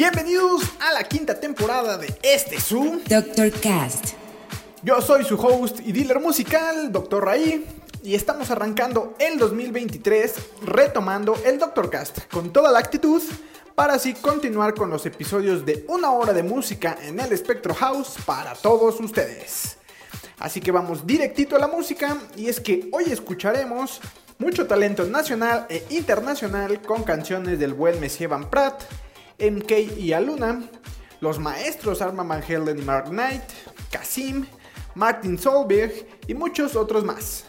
Bienvenidos a la quinta temporada de este su. Dr. Cast. Yo soy su host y dealer musical, Dr. Raí, y estamos arrancando el 2023 retomando el Dr. Cast con toda la actitud para así continuar con los episodios de una hora de música en el Spectro House para todos ustedes. Así que vamos directito a la música y es que hoy escucharemos mucho talento nacional e internacional con canciones del buen Monsieur Van Pratt, MK y Aluna, los maestros Arma Van Helden y Mark Knight, Kasim, Martin Solberg y muchos otros más.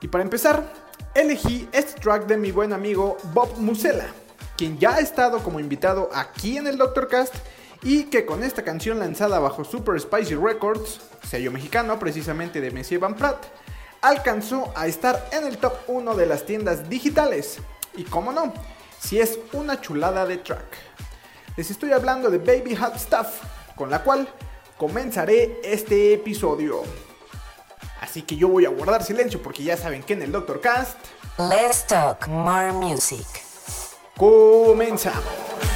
Y para empezar, elegí este track de mi buen amigo Bob Musella, quien ya ha estado como invitado aquí en el Doctor Cast y que con esta canción lanzada bajo Super Spicy Records, sello mexicano precisamente de Monsieur Van Pratt, alcanzó a estar en el top 1 de las tiendas digitales. Y como no, si es una chulada de track. Les estoy hablando de Baby Hot Stuff, con la cual comenzaré este episodio. Así que yo voy a guardar silencio porque ya saben que en el Doctor Cast Let's talk more music. comenzamos.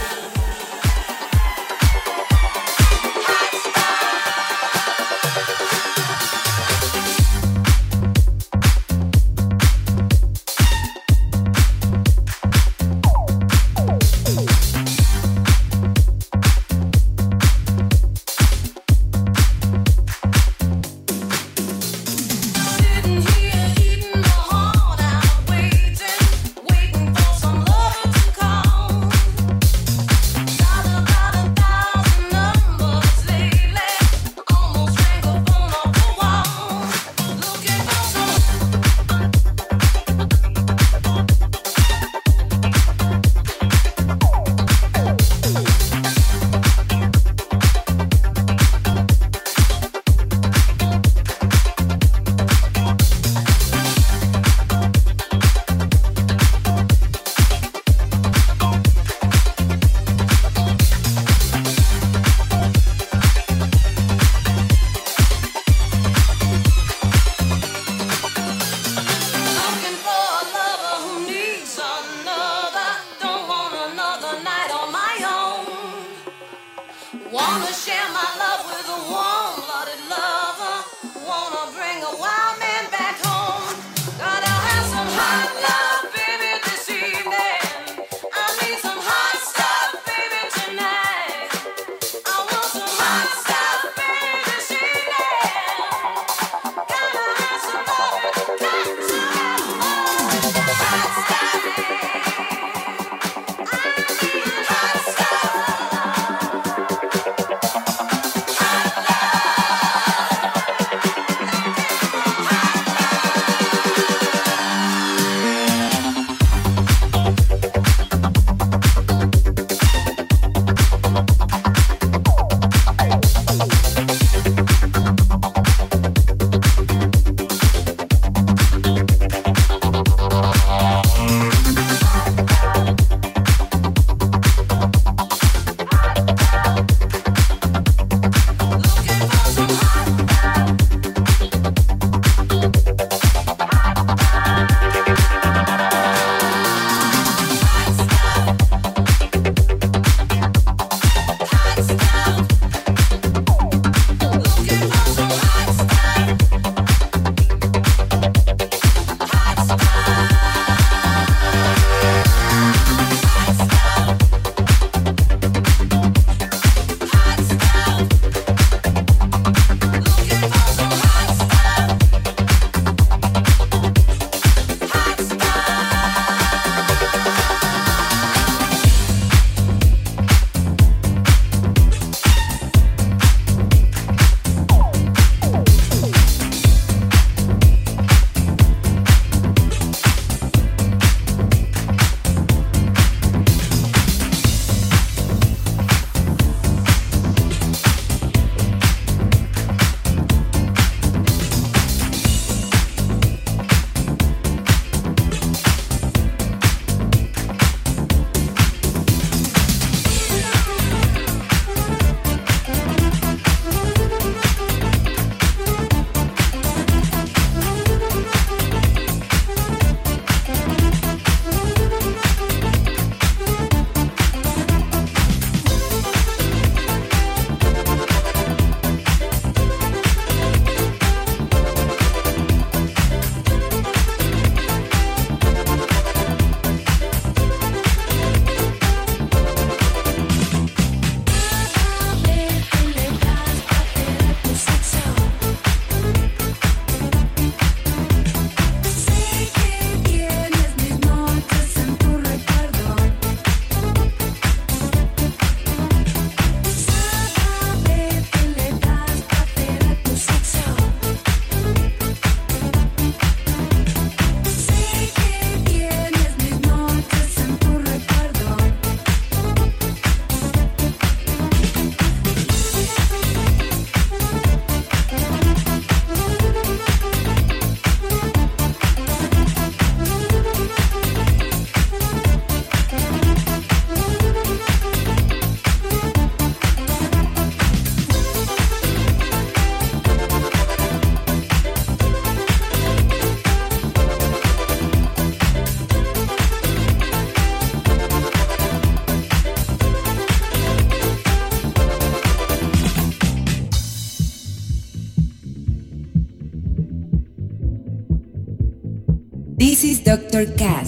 Is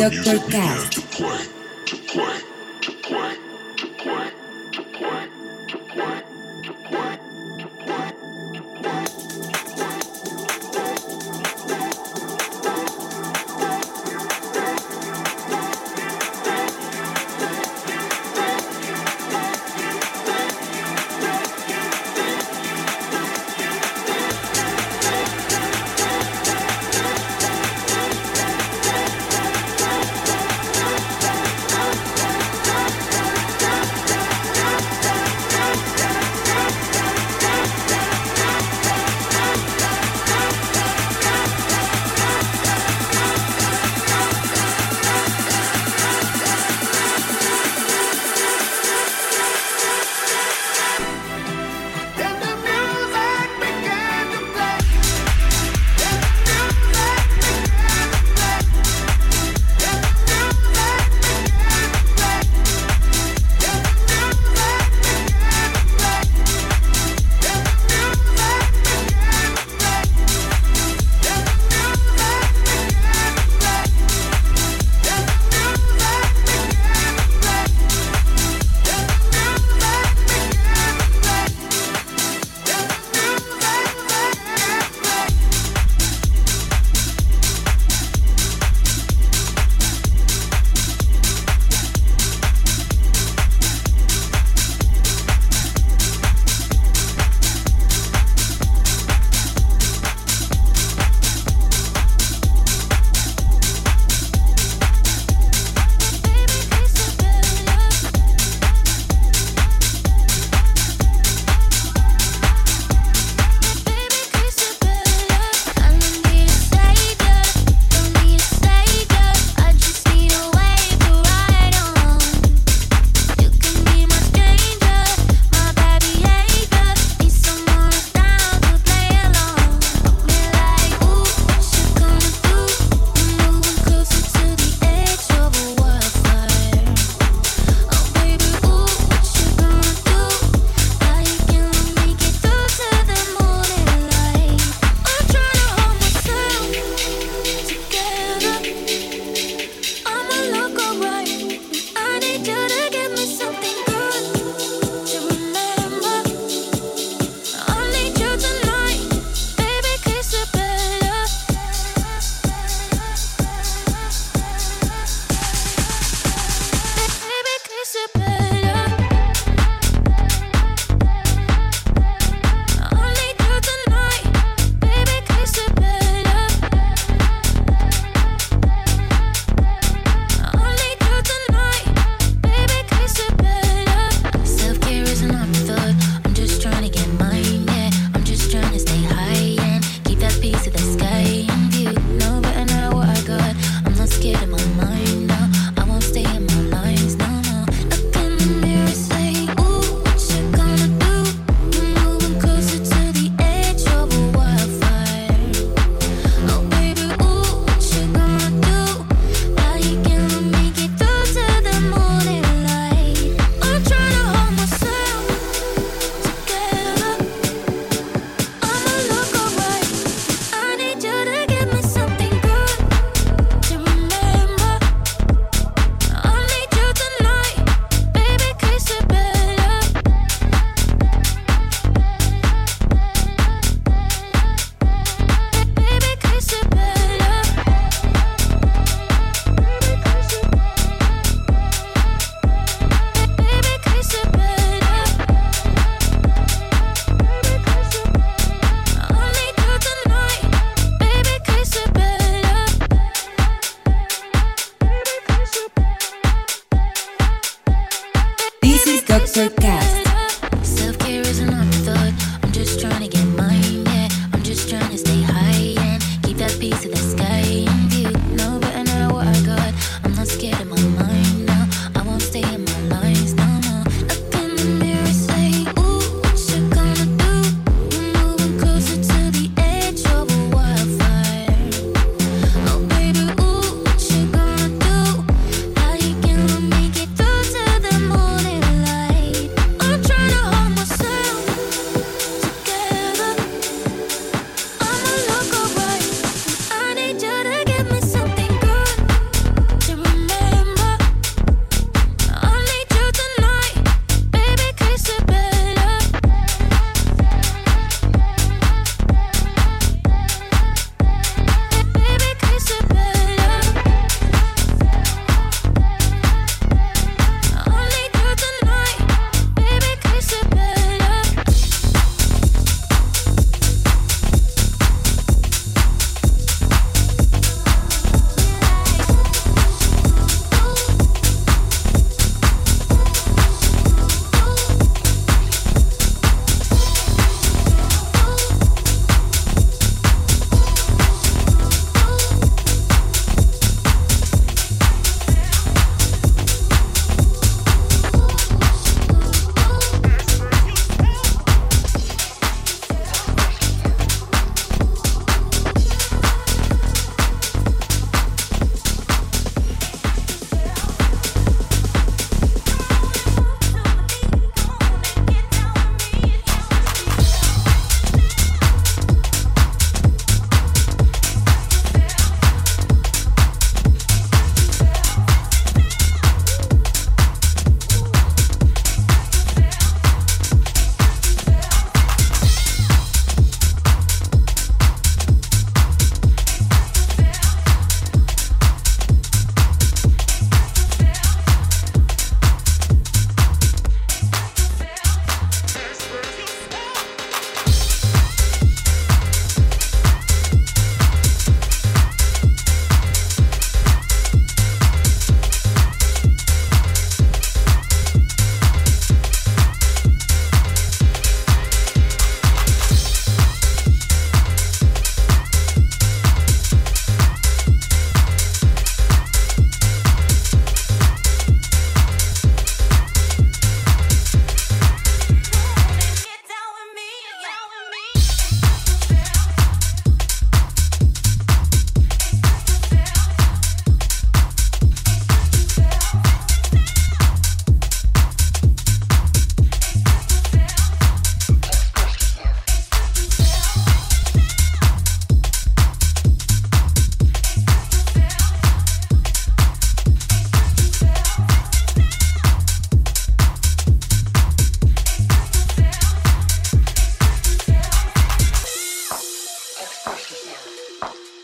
Doctor Cast.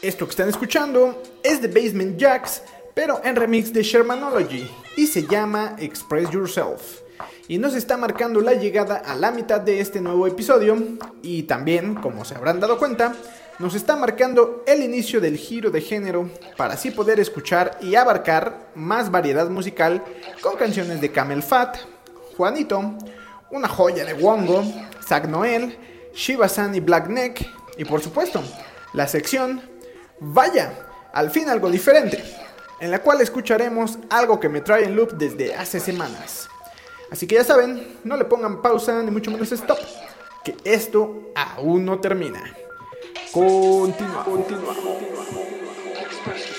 Esto que están escuchando es The Basement Jacks, pero en remix de Shermanology y se llama Express Yourself. Y nos está marcando la llegada a la mitad de este nuevo episodio y también, como se habrán dado cuenta, nos está marcando el inicio del giro de género para así poder escuchar y abarcar más variedad musical con canciones de Camel Fat, Juanito, una joya de Wongo, Zach Noel, Shiva San y Black Neck y por supuesto la sección Vaya, al fin algo diferente, en la cual escucharemos algo que me trae en loop desde hace semanas. Así que ya saben, no le pongan pausa ni mucho menos stop, que esto aún no termina. Continúa, continúa, continúa.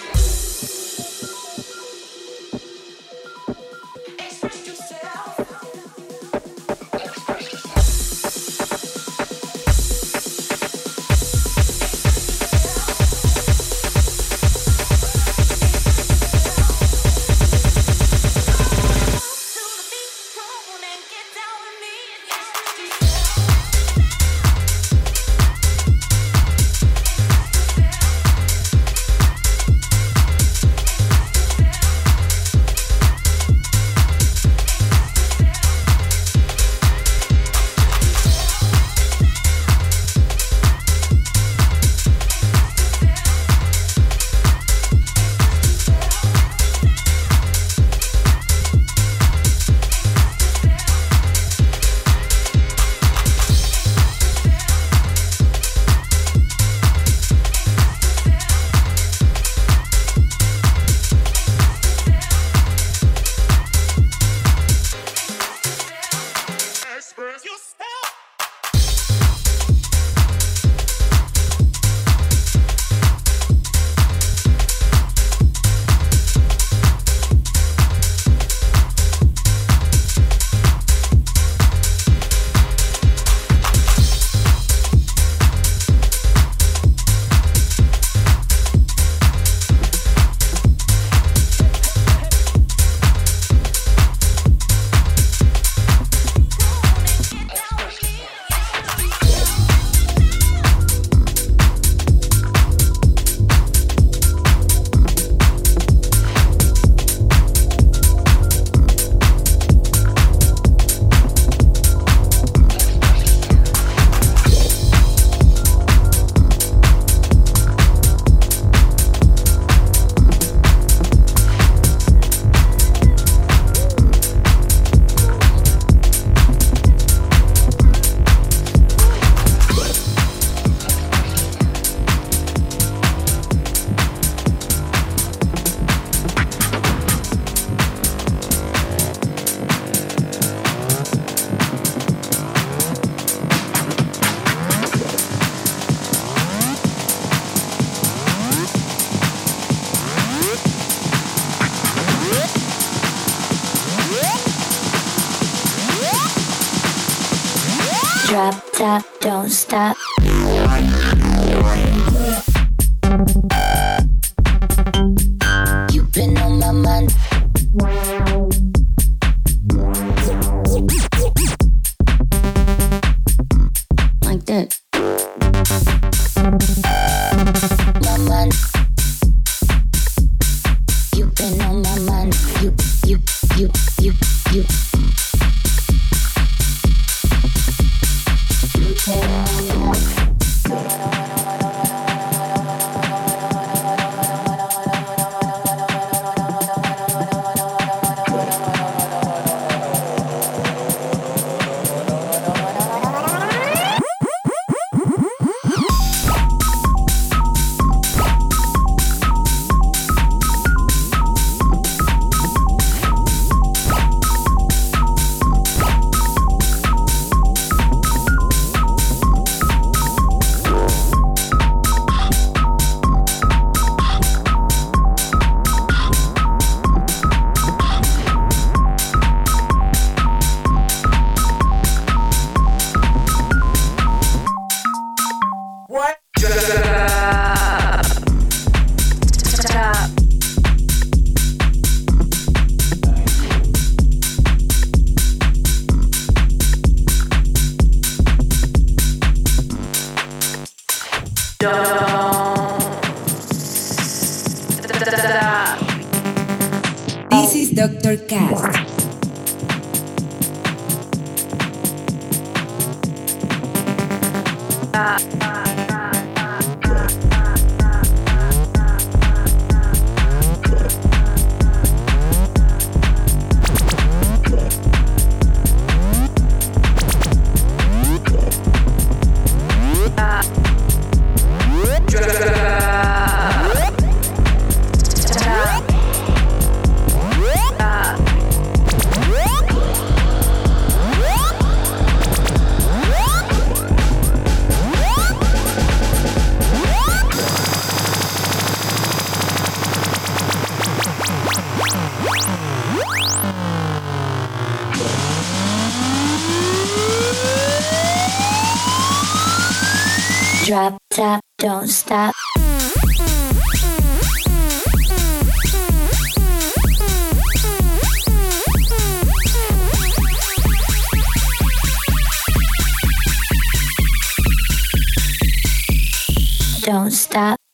Don't stop.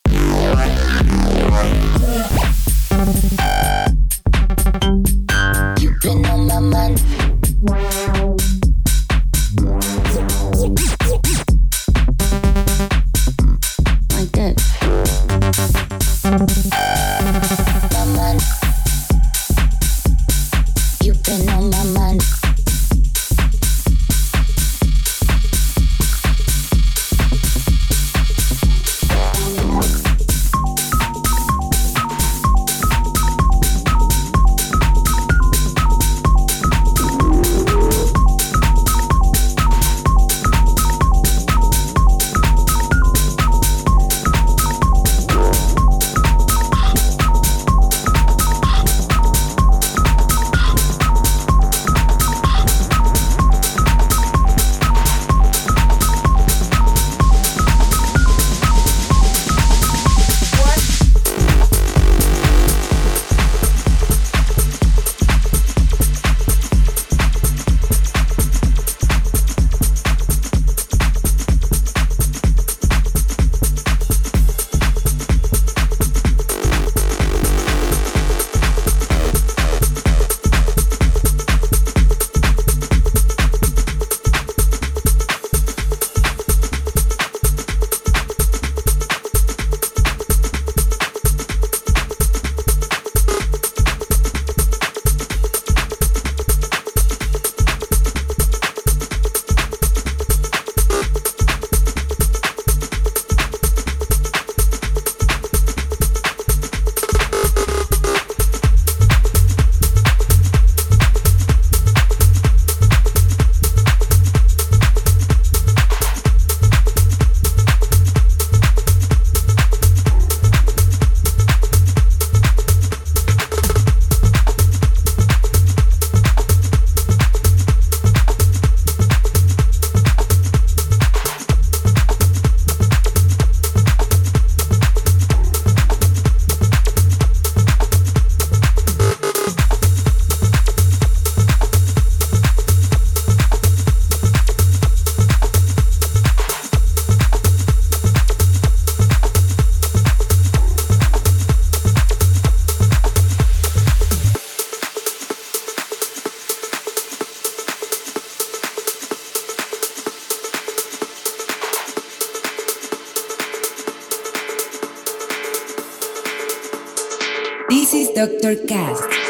is Dr. Cast.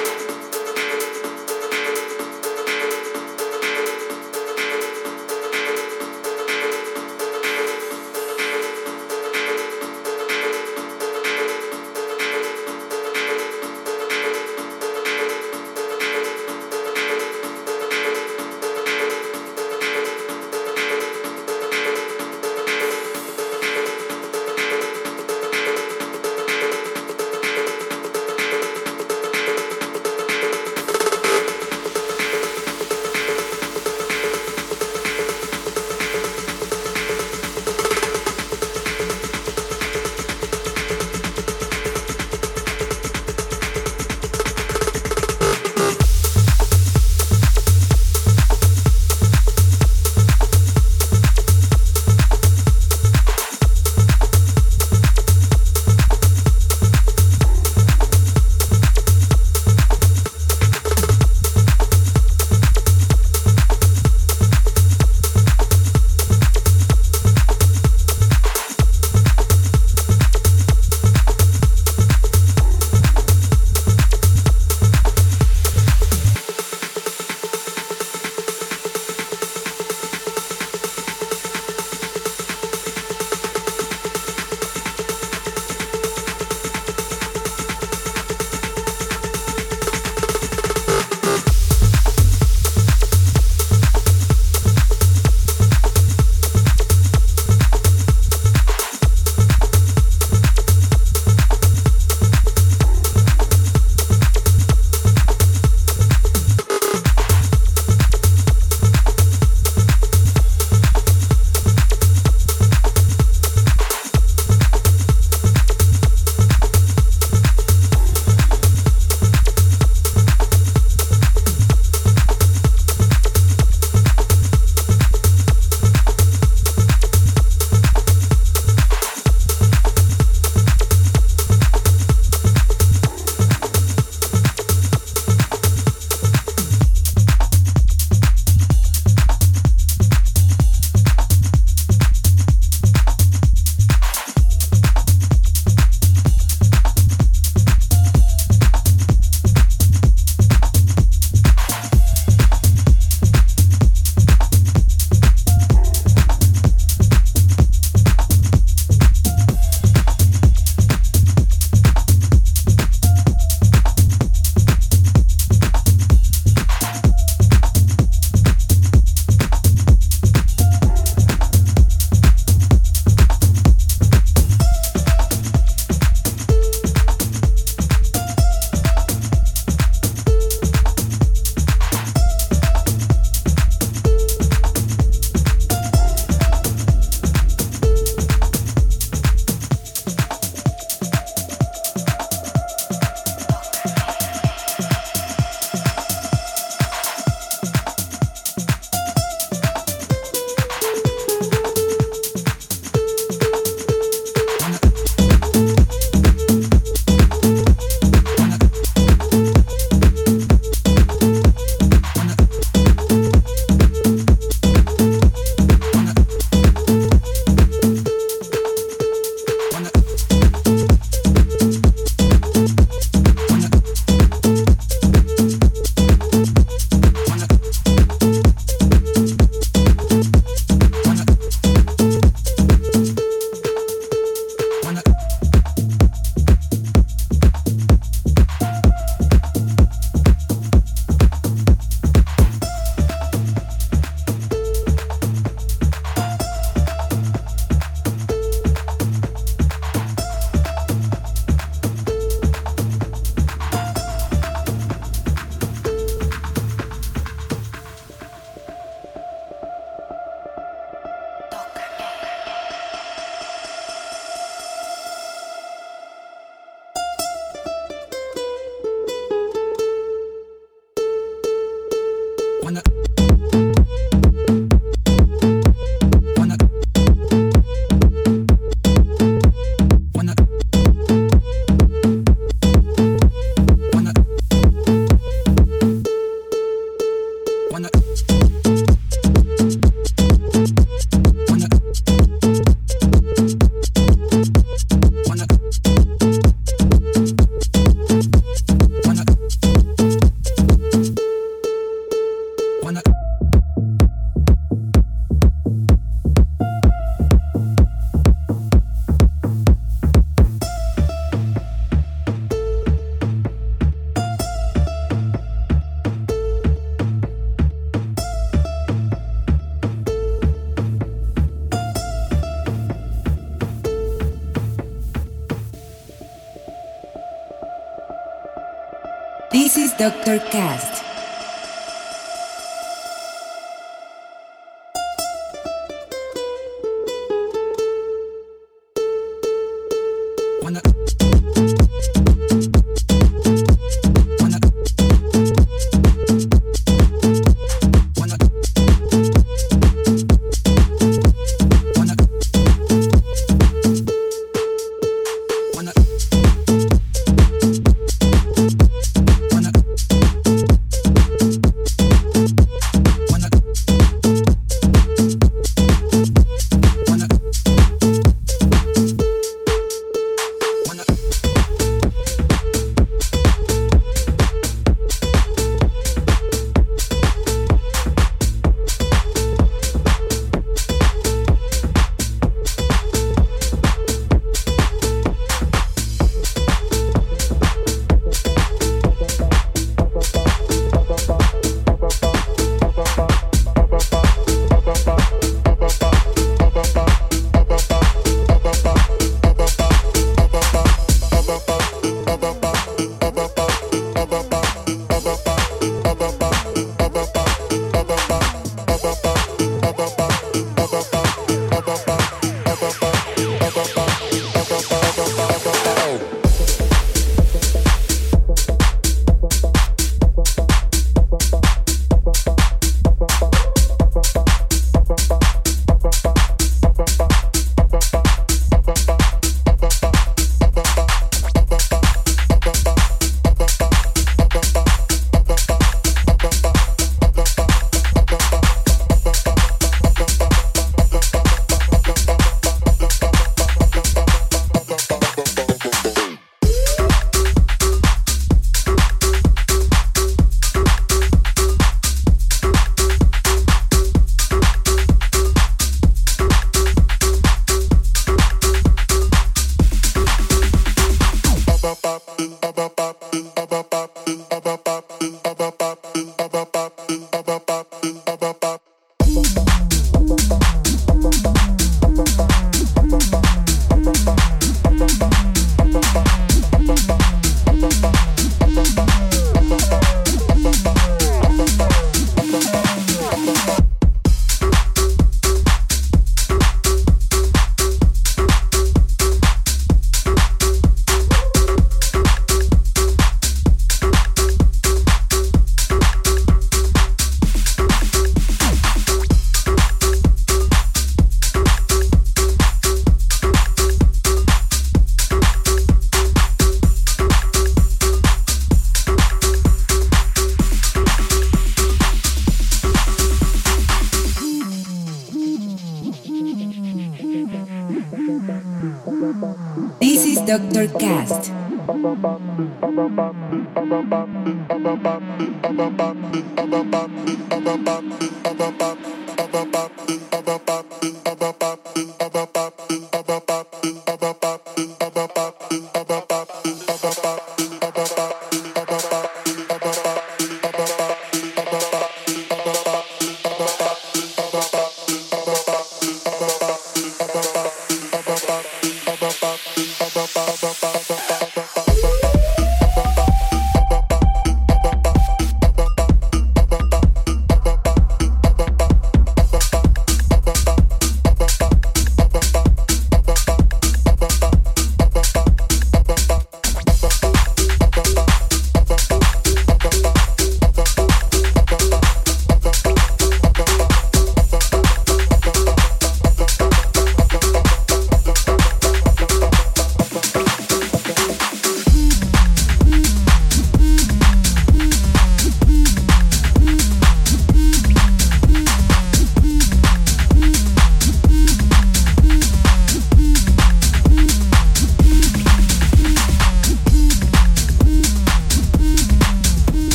This is Dr. Cast.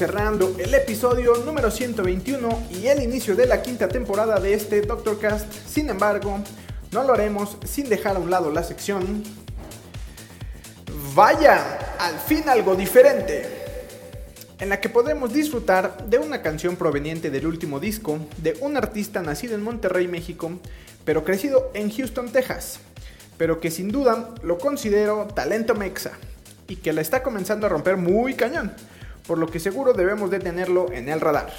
Cerrando el episodio número 121 y el inicio de la quinta temporada de este Doctor Cast. Sin embargo, no lo haremos sin dejar a un lado la sección. Vaya, al fin algo diferente. En la que podemos disfrutar de una canción proveniente del último disco de un artista nacido en Monterrey, México, pero crecido en Houston, Texas, pero que sin duda lo considero talento mexa y que la está comenzando a romper muy cañón, por lo que seguro debemos de tenerlo en el radar.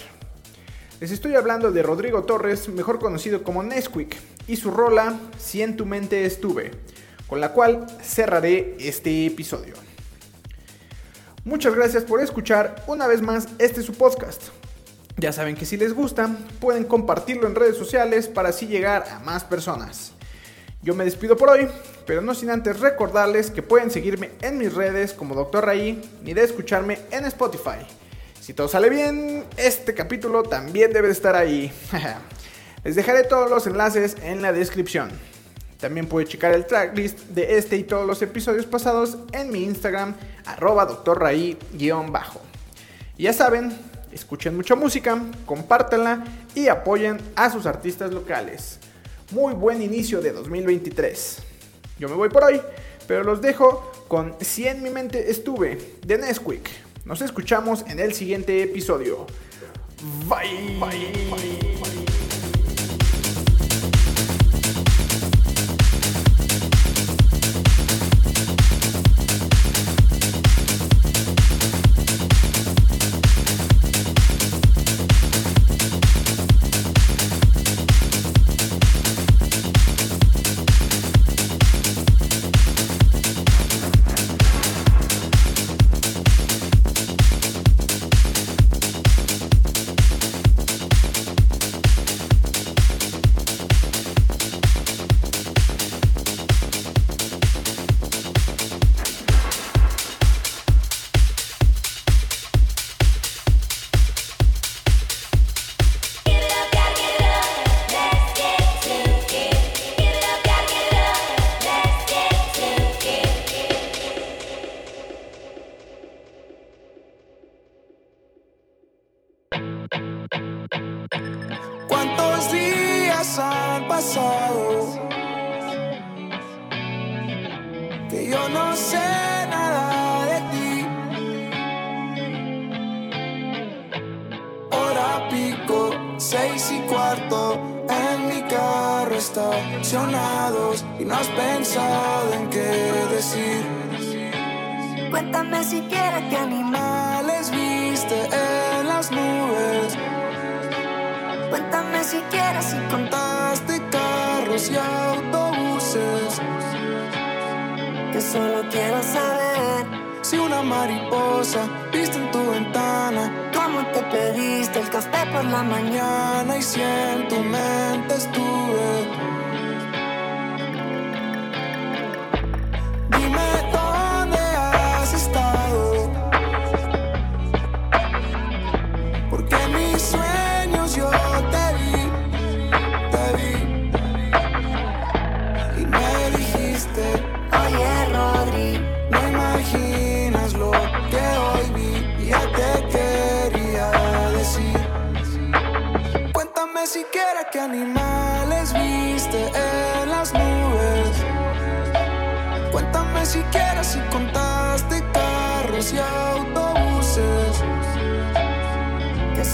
Les estoy hablando de Rodrigo Torres, mejor conocido como Nesquik, y su rola Si en tu mente estuve, con la cual cerraré este episodio. Muchas gracias por escuchar una vez más este su podcast. Ya saben que si les gusta, pueden compartirlo en redes sociales para así llegar a más personas. Yo me despido por hoy, pero no sin antes recordarles que pueden seguirme en mis redes como Dr. Raí ni de escucharme en Spotify. Si todo sale bien, este capítulo también debe estar ahí. Les dejaré todos los enlaces en la descripción. También puede checar el tracklist de este y todos los episodios pasados en mi Instagram, arroba doctorraí-bajo. Ya saben, escuchen mucha música, compártanla y apoyen a sus artistas locales. Muy buen inicio de 2023. Yo me voy por hoy, pero los dejo con Si en mi mente estuve, de Nesquik. Nos escuchamos en el siguiente episodio. Bye. Bye. Bye. ¿Cuántos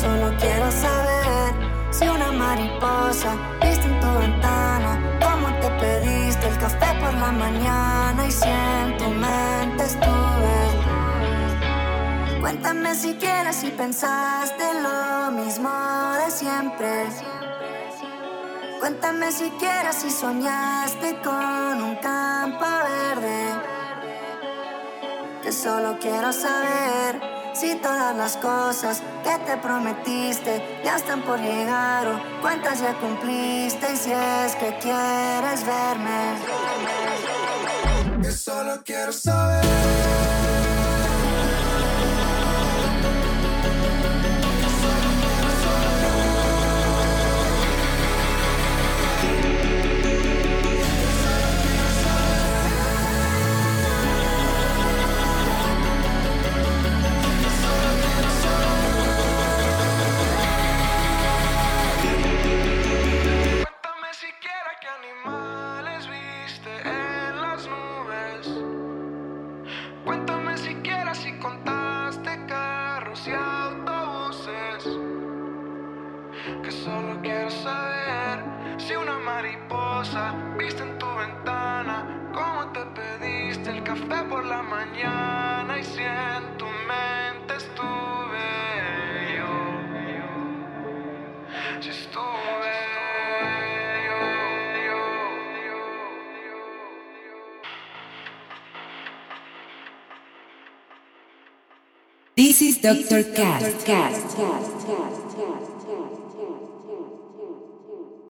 solo quiero saber si una mariposa viste en tu ventana cómo te pediste el café por la mañana y si en tu mente estuve. Cuéntame siquiera si pensaste lo mismo de siempre. Cuéntame siquiera si soñaste con un campo verde. Que solo quiero saber si todas las cosas que te prometiste ya están por llegar o cuántas ya cumpliste y si es que quieres verme. Que solo quiero saber. Mariposa, viste en tu ventana cómo te pediste el café por la mañana y si en tu mente estuve yo, si estuve. This is Dr. Cast. Cast. Cast. Cast.